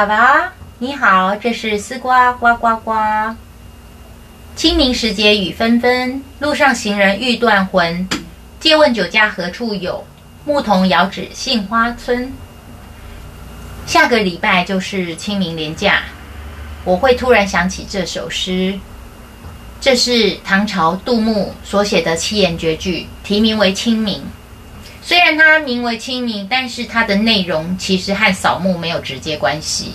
爸爸，你好，这是丝瓜呱呱呱。清明时节雨纷纷，路上行人欲断魂。借问酒家何处有？牧童遥指杏花村。下个礼拜就是清明连假，我会突然想起这首诗。这是唐朝杜牧所写的七言绝句，题名为《清明》。虽然它名为清明，但是它的内容其实和扫墓没有直接关系。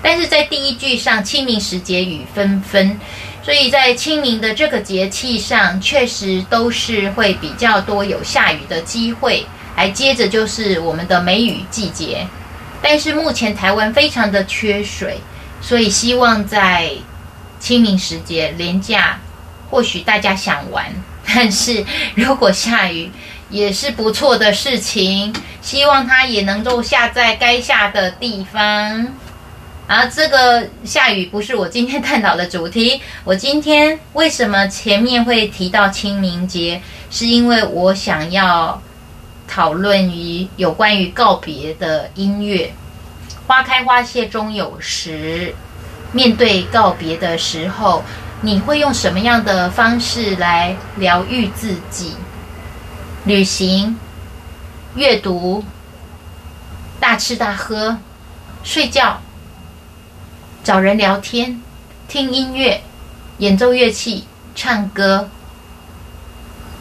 但是在第一句上，“清明时节雨纷纷”，所以在清明的这个节气上，确实都是会比较多有下雨的机会。还接着就是我们的梅雨季节，但是目前台湾非常的缺水，所以希望在清明时节连假，或许大家想玩，但是如果下雨。也是不错的事情，希望它也能够下在该下的地方。啊，这个下雨不是我今天探讨的主题。我今天为什么前面会提到清明节，是因为我想要讨论于有关于告别的音乐。花开花谢终有时，面对告别的时候，你会用什么样的方式来疗愈自己？旅行、阅读、大吃大喝、睡觉、找人聊天、听音乐、演奏乐器、唱歌、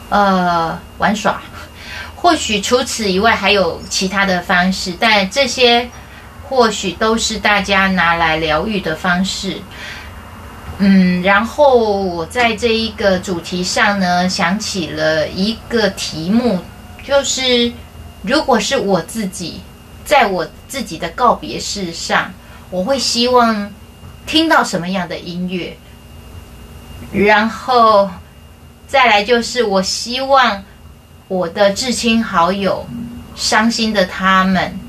呃玩耍，或许除此以外还有其他的方式，但这些或许都是大家拿来疗愈的方式。嗯，然后我在这一个主题上呢，想起了一个题目，就是如果是我自己，在我自己的告别式上，我会希望听到什么样的音乐？然后再来就是，我希望我的至亲好友伤心的他们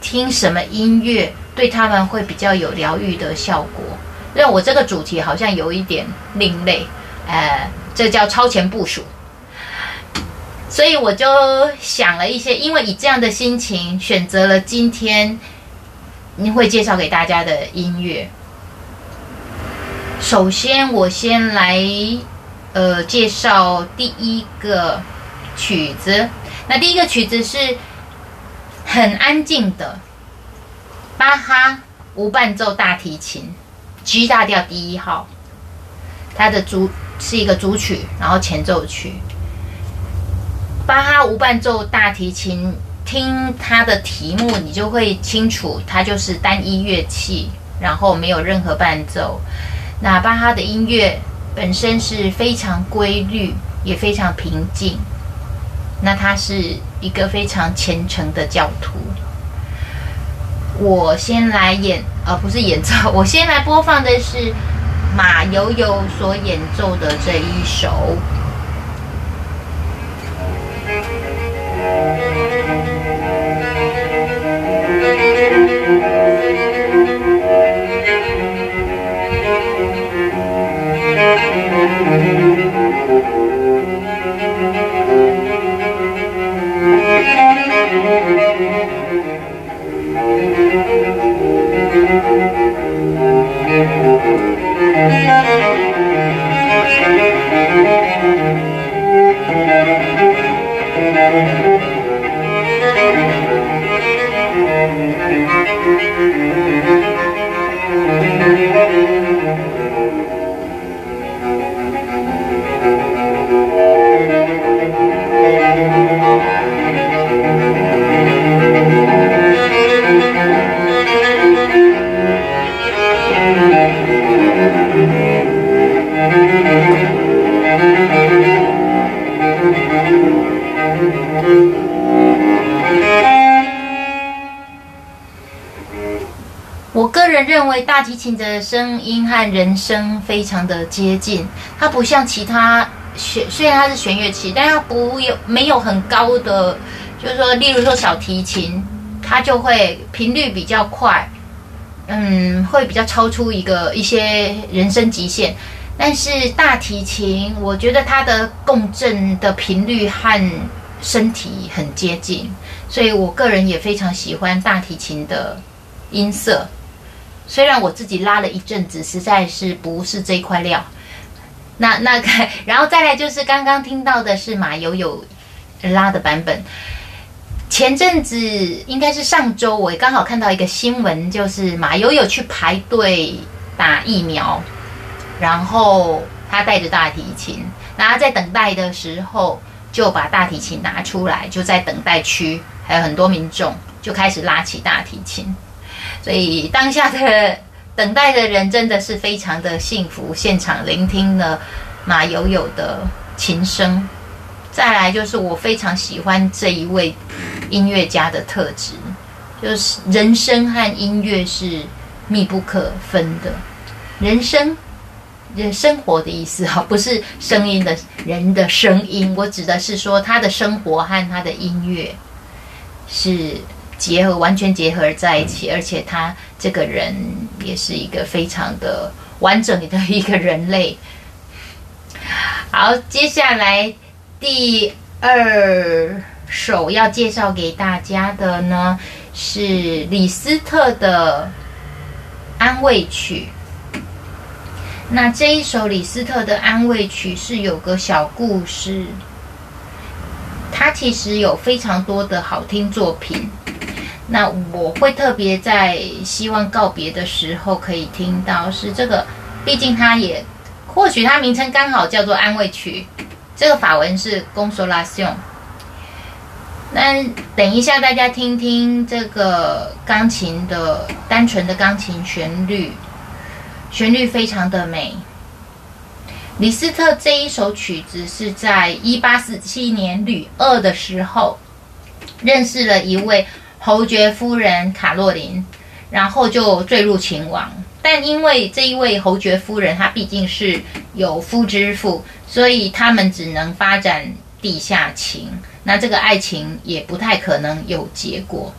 听什么音乐，对他们会比较有疗愈的效果。那我这个主题好像有一点另类，呃，这叫超前部署，所以我就想了一些，因为以这样的心情选择了今天你会介绍给大家的音乐。首先，我先来呃介绍第一个曲子，那第一个曲子是很安静的巴哈无伴奏大提琴。G 大调第一号，它的主是一个主曲，然后前奏曲。巴哈无伴奏大提琴，听它的题目，你就会清楚，它就是单一乐器，然后没有任何伴奏。那巴哈的音乐本身是非常规律，也非常平静。那他是一个非常虔诚的教徒。我先来演，呃，不是演奏，我先来播放的是马友友所演奏的这一首。琴的声音和人声非常的接近，它不像其他弦，虽然它是弦乐器，但它不有没有很高的，就是说，例如说小提琴，它就会频率比较快，嗯，会比较超出一个一些人声极限。但是大提琴，我觉得它的共振的频率和身体很接近，所以我个人也非常喜欢大提琴的音色。虽然我自己拉了一阵子，实在是不是这块料。那那个，然后再来就是刚刚听到的是马友友拉的版本。前阵子应该是上周，我刚好看到一个新闻，就是马友友去排队打疫苗，然后他带着大提琴，然后在等待的时候就把大提琴拿出来，就在等待区，还有很多民众就开始拉起大提琴，所以当下的等待的人真的是非常的幸福，现场聆听了马友友的琴声。再来就是我非常喜欢这一位音乐家的特质，就是人生和音乐是密不可分的。人生，人生活的意思哈，不是声音的人的声音，我指的是说他的生活和他的音乐是结合，完全结合在一起，而且他这个人也是一个非常的完整的一个人类。好，接下来。第二首要介绍给大家的呢，是李斯特的安慰曲。那这一首李斯特的安慰曲是有个小故事，他其实有非常多的好听作品。那我会特别在希望告别的时候可以听到，是这个，毕竟它也或许它名称刚好叫做安慰曲。这个法文是 consolation。那等一下，大家听听这个钢琴的单纯的钢琴旋律，旋律非常的美。李斯特这一首曲子是在一八四七年旅二的时候认识了一位侯爵夫人卡洛琳，然后就坠入情网。但因为这一位侯爵夫人，她毕竟是有夫之妇。所以他们只能发展地下情，那这个爱情也不太可能有结果。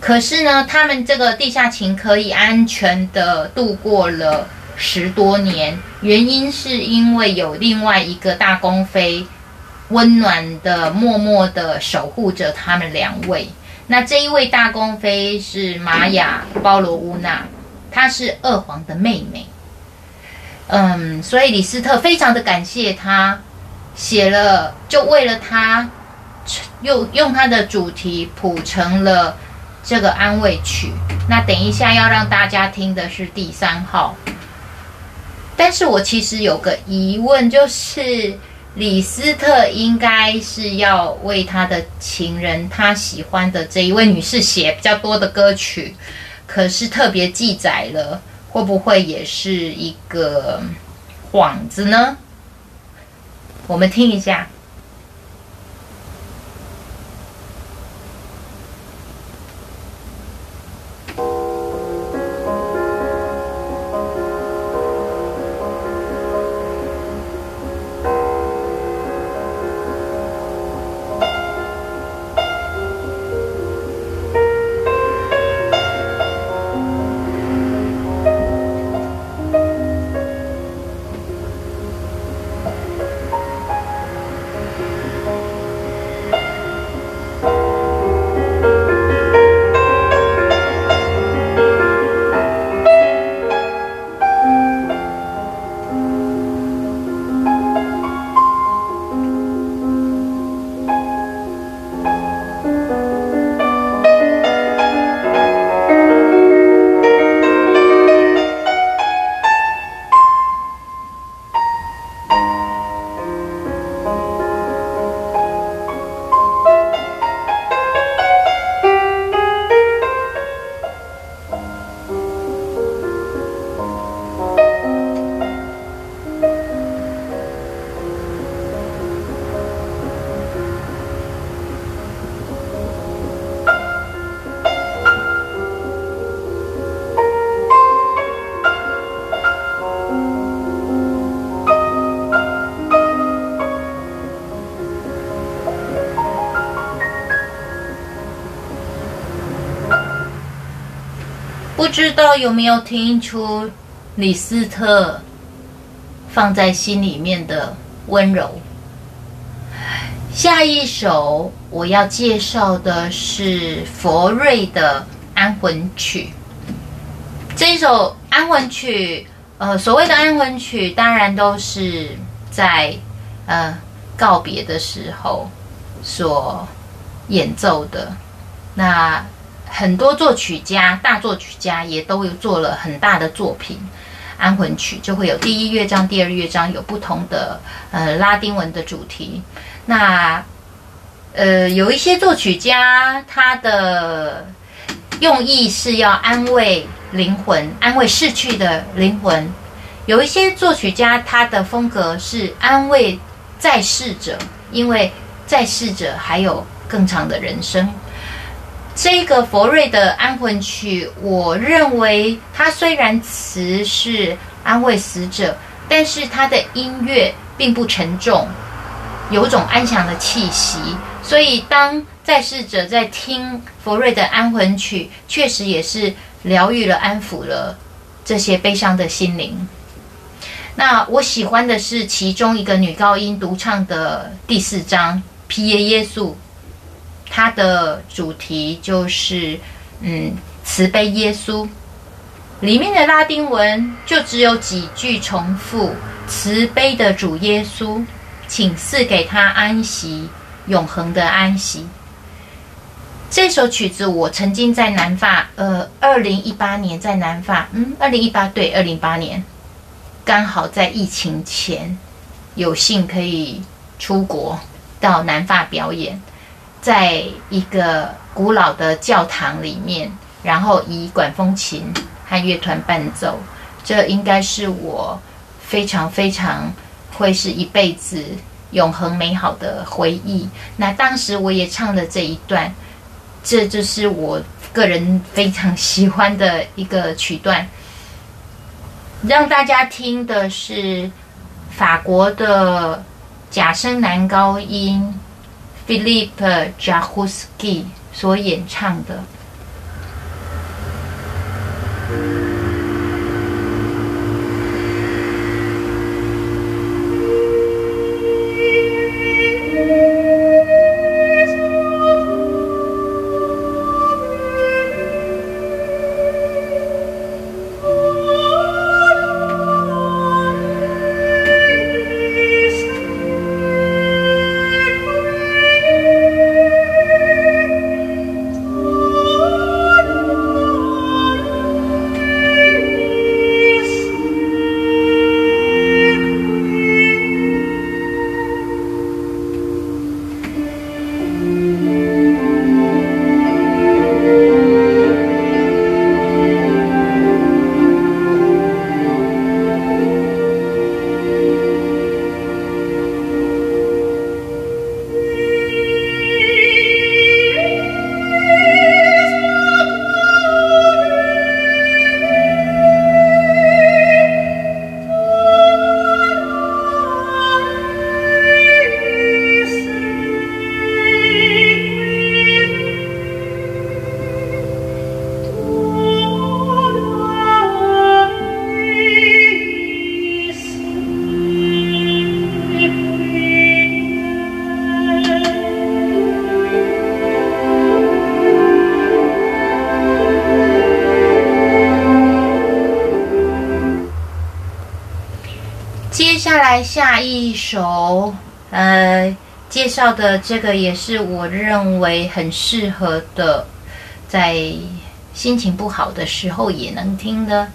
可是呢，他们这个地下情可以安全的度过了十多年，原因是因为有另外一个大公妃温暖的、默默的守护着他们两位。那这一位大公妃是玛雅·包罗乌娜，她是二皇的妹妹。嗯，所以李斯特非常的感谢他，写了就为了他，又用他的主题谱成了这个安慰曲。那等一下要让大家听的是第三号，但是我其实有个疑问，就是李斯特应该是要为他的情人，他喜欢的这一位女士写比较多的歌曲，可是特别记载了。会不会也是一个幌子呢？我们听一下。知道有没有听出李斯特放在心里面的温柔。下一首我要介绍的是佛瑞的安魂曲。这一首安魂曲，呃，所谓的安魂曲，当然都是在呃告别的时候所演奏的。那很多作曲家、大作曲家也都有做了很大的作品。安魂曲就会有第一乐章、第二乐章有不同的呃拉丁文的主题。那呃有一些作曲家他的用意是要安慰灵魂、安慰逝去的灵魂；有一些作曲家他的风格是安慰在世者，因为在世者还有更长的人生。这个佛瑞的安魂曲，我认为它虽然词是安慰死者，但是它的音乐并不沉重，有种安详的气息。所以当在世者在听佛瑞的安魂曲，确实也是疗愈了、安抚了这些悲伤的心灵。那我喜欢的是其中一个女高音独唱的第四章“皮耶耶稣”。它的主题就是，嗯，慈悲耶稣。里面的拉丁文就只有几句重复：慈悲的主耶稣，请赐给他安息，永恒的安息。这首曲子我曾经在南法，呃，二零一八年在南法，嗯，二零一八对，二零一八年，刚好在疫情前，有幸可以出国到南法表演。在一个古老的教堂里面，然后以管风琴和乐团伴奏，这应该是我非常非常会是一辈子永恒美好的回忆。那当时我也唱了这一段，这就是我个人非常喜欢的一个曲段。让大家听的是法国的假声男高音。Philip Jahuski 所演唱的。介绍的这个也是我认为很适合的，在心情不好的时候也能听的，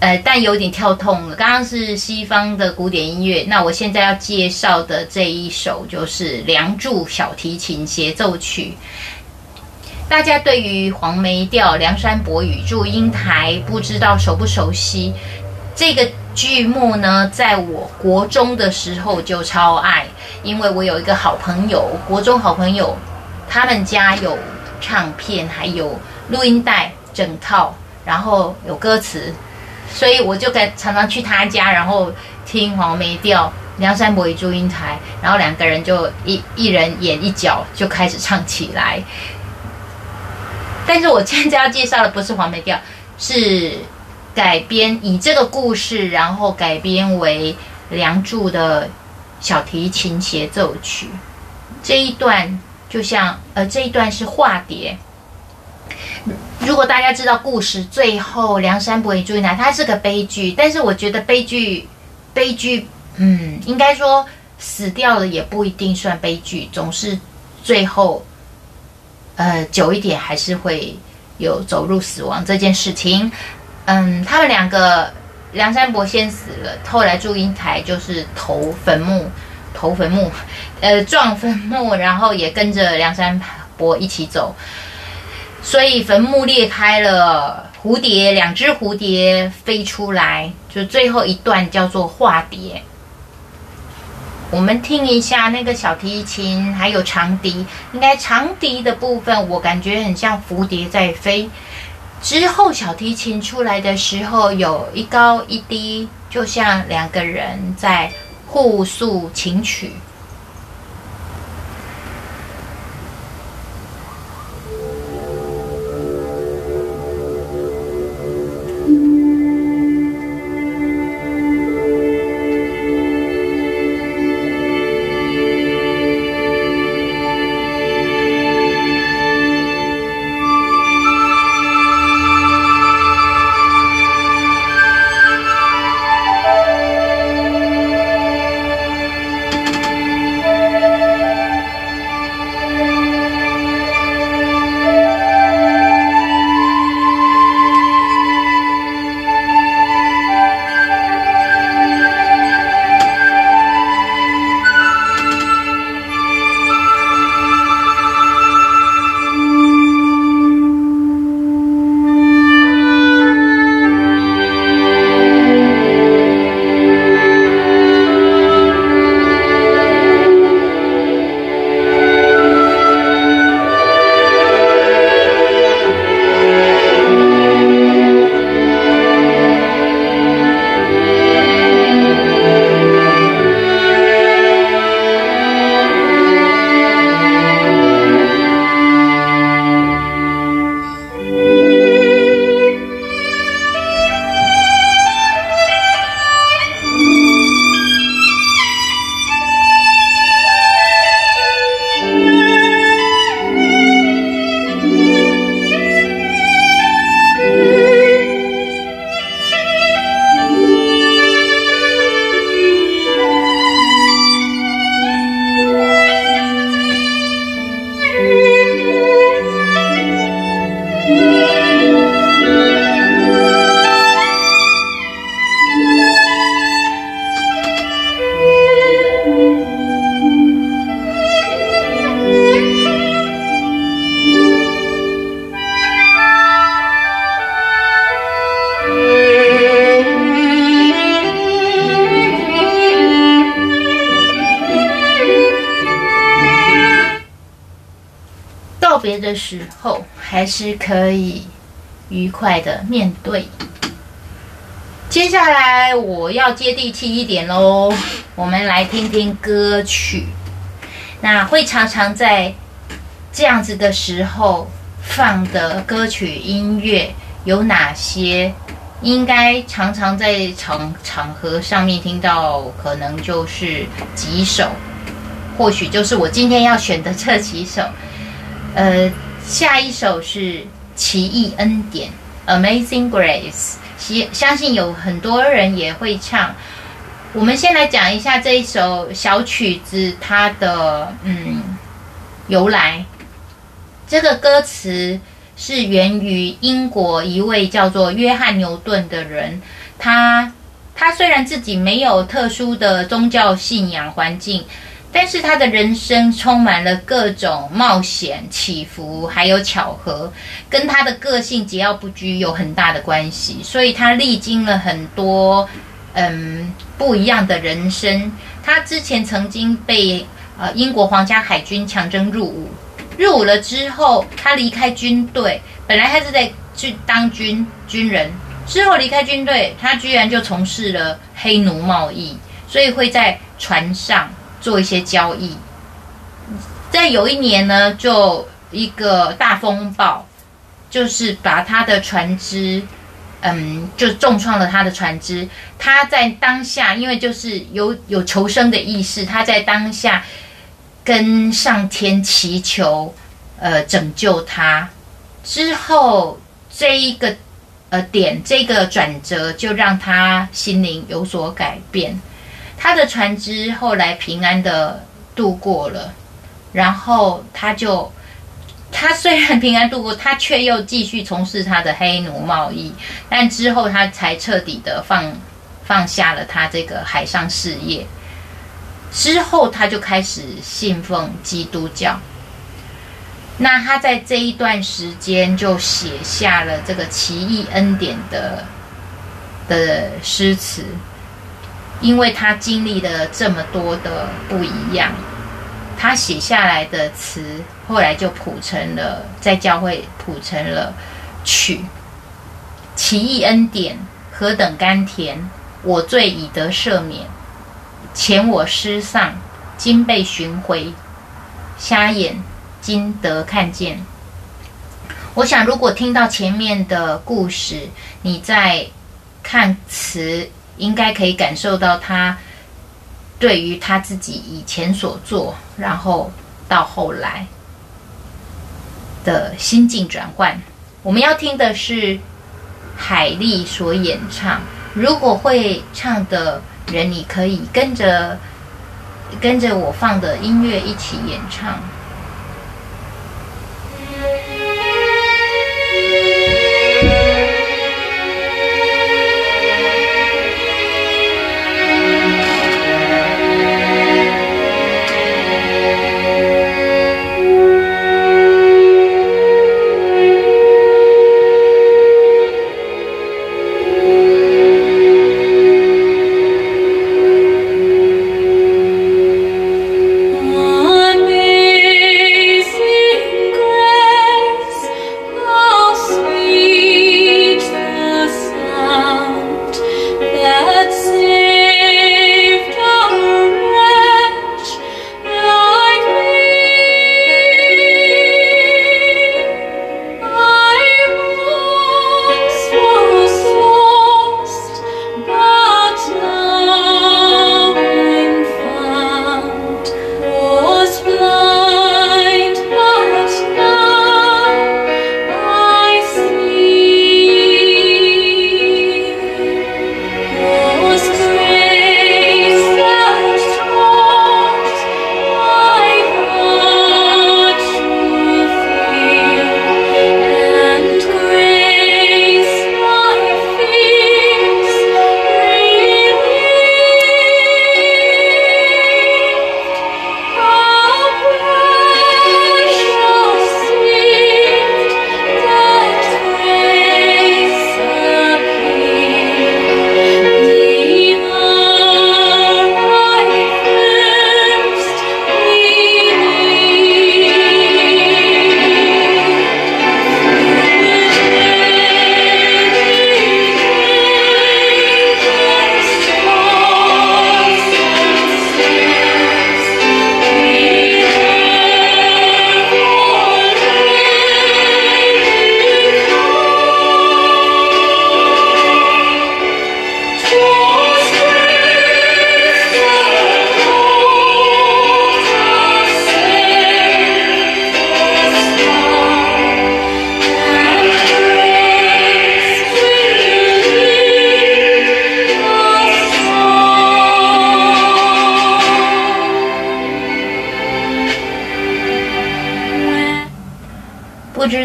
呃，但有点跳痛了。刚刚是西方的古典音乐，那我现在要介绍的这一首就是《梁祝》小提琴协奏曲。大家对于黄梅调、梁山伯与祝英台，不知道熟不熟悉？这个。剧目呢，在我国中的时候就超爱，因为我有一个好朋友，国中好朋友，他们家有唱片，还有录音带整套，然后有歌词，所以我就跟常常去他家，然后听黄梅调《梁山伯与祝英台》，然后两个人就一一人演一角，就开始唱起来。但是我现在要介绍的不是黄梅调，是。改编以这个故事，然后改编为《梁祝》的小提琴协奏曲。这一段就像呃，这一段是化蝶，如果大家知道故事，最后梁山伯与祝英台，它是个悲剧，但是我觉得悲剧，悲剧，嗯，应该说死掉了也不一定算悲剧，总是最后，呃，久一点还是会有走入死亡这件事情。嗯，他们两个，梁山伯先死了，后来祝英台就是投坟墓，投坟墓，呃，撞坟墓，然后也跟着梁山伯一起走。所以坟墓裂开了，蝴蝶两只蝴蝶飞出来，就最后一段叫做化蝶。我们听一下那个小提琴，还有长笛，应该长笛的部分我感觉很像蝴蝶在飞。之后小提琴出来的时候，有一高一低，就像两个人在互诉情曲。别的时候还是可以愉快的面对。接下来我要接地气一点喽，我们来听听歌曲。那会常常在这样子的时候放的歌曲音乐有哪些？应该常常在场场合上面听到，可能就是几首，或许就是我今天要选的这几首。呃，下一首是《奇异恩典》（Amazing Grace），相相信有很多人也会唱。我们先来讲一下这一首小曲子它的嗯由来。这个歌词是源于英国一位叫做约翰牛顿的人，他他虽然自己没有特殊的宗教信仰环境。但是他的人生充满了各种冒险、起伏，还有巧合，跟他的个性桀骜不拘有很大的关系。所以他历经了很多嗯不一样的人生。他之前曾经被呃英国皇家海军强征入伍，入伍了之后，他离开军队，本来他是在去当军军人，之后离开军队，他居然就从事了黑奴贸易，所以会在船上。做一些交易，在有一年呢，就一个大风暴，就是把他的船只，嗯，就重创了他的船只。他在当下，因为就是有有求生的意识，他在当下跟上天祈求，呃，拯救他，之后这一个呃点，这个转折就让他心灵有所改变。他的船只后来平安的度过了，然后他就他虽然平安度过，他却又继续从事他的黑奴贸易，但之后他才彻底的放放下了他这个海上事业。之后他就开始信奉基督教。那他在这一段时间就写下了这个奇异恩典的的诗词，因为他经历了这么多的不一样，他写下来的词后来就谱成了在教会谱成了曲。奇异恩典何等甘甜，我罪已得赦免，前我失丧，今被寻回，瞎眼。今得看见，我想，如果听到前面的故事，你在看词，应该可以感受到他对于他自己以前所做，然后到后来的心境转换。我们要听的是海莉所演唱。如果会唱的人，你可以跟着跟着我放的音乐一起演唱。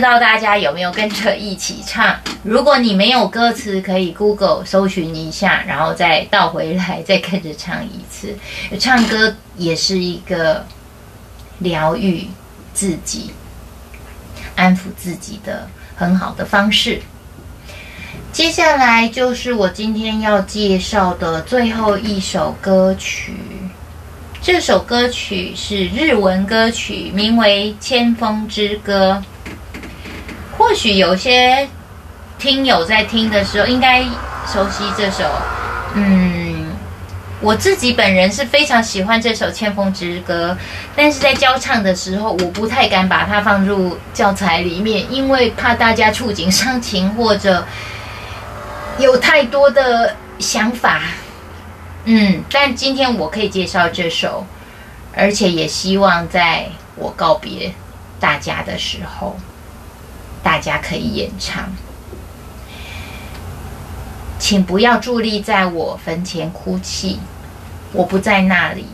不知道大家有没有跟着一起唱？如果你没有歌词，可以 Google 搜寻一下，然后再倒回来，再跟着唱一次。唱歌也是一个疗愈自己、安抚自己的很好的方式。接下来就是我今天要介绍的最后一首歌曲。这首歌曲是日文歌曲，名为《千峰之歌》。或许有些听友在听的时候应该熟悉这首，嗯，我自己本人是非常喜欢这首《千峰之歌》，但是在教唱的时候，我不太敢把它放入教材里面，因为怕大家触景伤情或者有太多的想法。嗯，但今天我可以介绍这首，而且也希望在我告别大家的时候。大家可以演唱。请不要伫立在我坟前哭泣，我不在那里，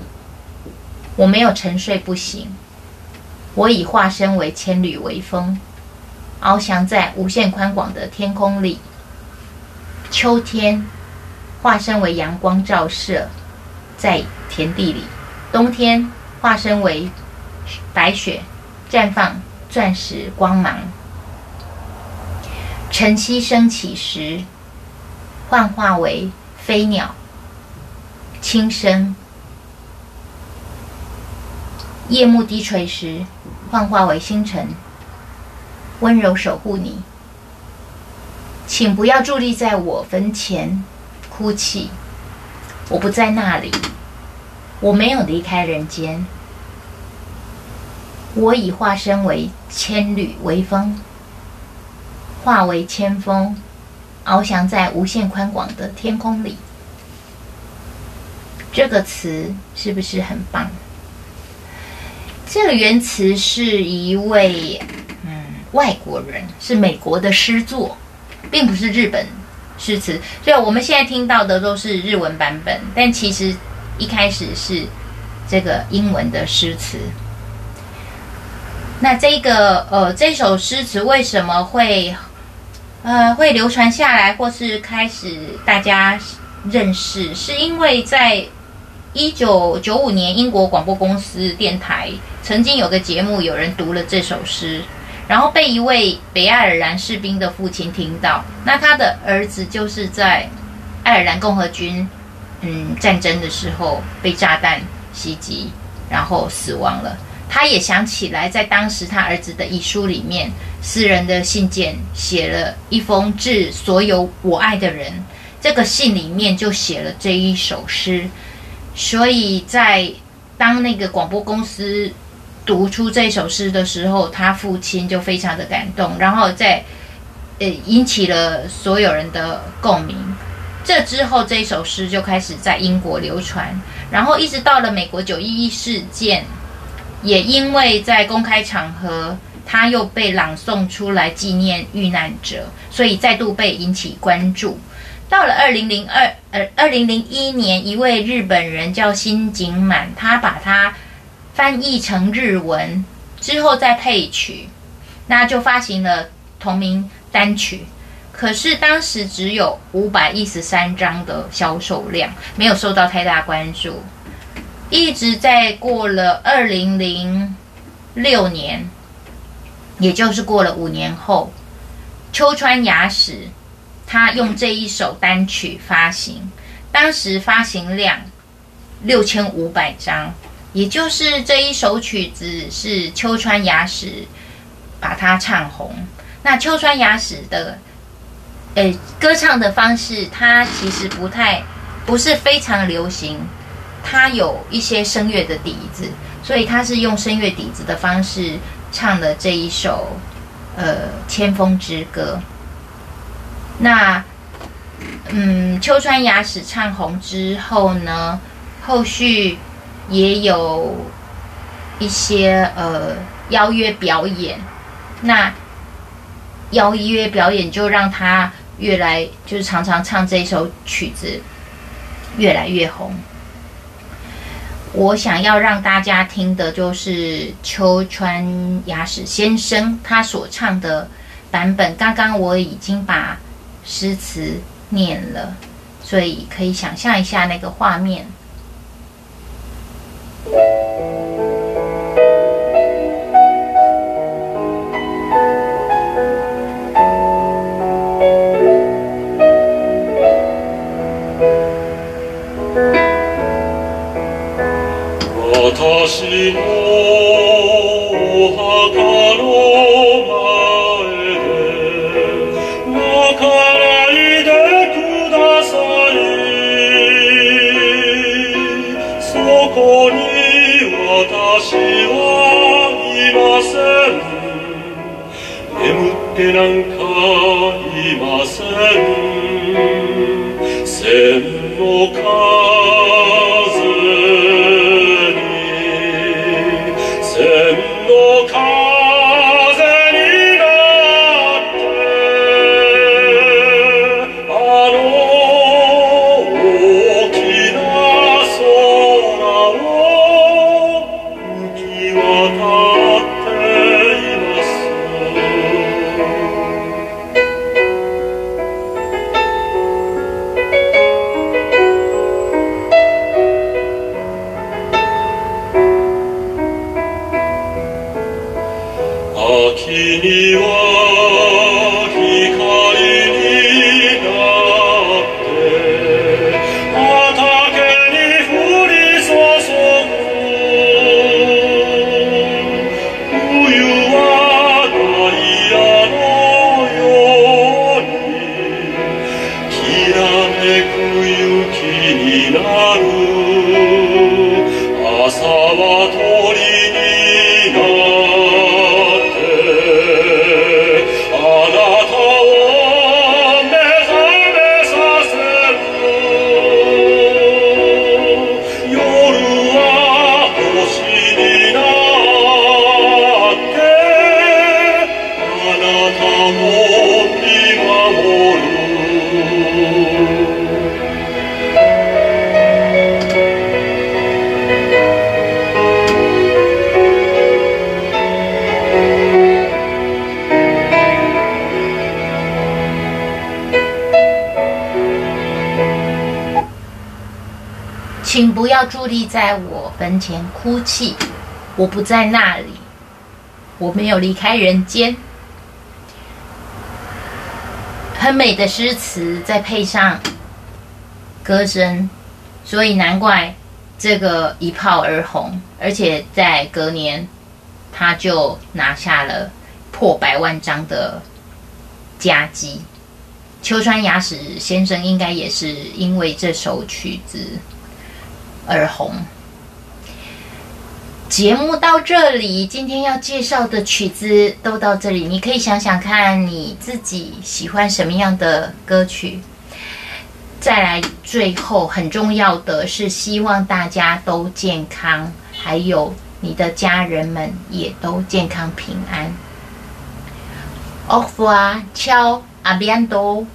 我没有沉睡不醒，我已化身为千缕微风，翱翔在无限宽广的天空里。秋天化身为阳光照射在田地里，冬天化身为白雪绽放钻石光芒。晨曦升起时，幻化为飞鸟轻声；夜幕低垂时，幻化为星辰，温柔守护你。请不要伫立在我坟前哭泣，我不在那里，我没有离开人间，我已化身为千缕微风，化为千峰，翱翔在无限宽广的天空里。这个词是不是很棒？这个原词是一位嗯外国人，是美国的诗作。并不是日本诗词，所以我们现在听到的都是日文版本。但其实一开始是这个英文的诗词。那这个呃，这首诗词为什么会呃会流传下来，或是开始大家认识？是因为在一九九五年，英国广播公司电台曾经有个节目，有人读了这首诗。然后被一位北爱尔兰士兵的父亲听到，那他的儿子就是在爱尔兰共和军嗯战争的时候被炸弹袭击，然后死亡了。他也想起来，在当时他儿子的遗书里面，私人的信件写了一封致所有我爱的人，这个信里面就写了这一首诗。所以在当那个广播公司。读出这首诗的时候，他父亲就非常的感动，然后在呃引起了所有人的共鸣。这之后，这首诗就开始在英国流传，然后一直到了美国九一一事件，也因为在公开场合，他又被朗诵出来纪念遇难者，所以再度被引起关注。到了二零零二呃二零零一年，一位日本人叫新井满，他把它。翻译成日文之后再配曲，那就发行了同名单曲。可是当时只有五百一十三张的销售量，没有受到太大关注。一直在过了二零零六年，也就是过了五年后，秋川雅史他用这一首单曲发行，当时发行量六千五百张。也就是这一首曲子是秋川雅史把它唱红。那秋川雅史的诶歌唱的方式，它其实不太不是非常流行，他有一些声乐的底子，所以他是用声乐底子的方式唱的这一首呃《千峰之歌》。那嗯，秋川雅史唱红之后呢，后续。也有一些呃邀约表演，那邀约表演就让他越来就是常常唱这首曲子，越来越红。我想要让大家听的就是秋川雅史先生他所唱的版本。刚刚我已经把诗词念了，所以可以想象一下那个画面。私のお墓の前で泣かないでください。そこに私はい。ません眠ってなんか请不要伫立在我坟前哭泣，我不在那里，我没有离开人间。很美的诗词，再配上歌声，所以难怪这个一炮而红，而且在隔年，他就拿下了破百万张的佳绩。秋川雅史先生应该也是因为这首曲子而红。节目到这里，今天要介绍的曲子都到这里。你可以想想看，你自己喜欢什么样的歌曲。再来，最后很重要的是，希望大家都健康，还有你的家人们也都健康平安。Au revoir，ciao，a bientôt。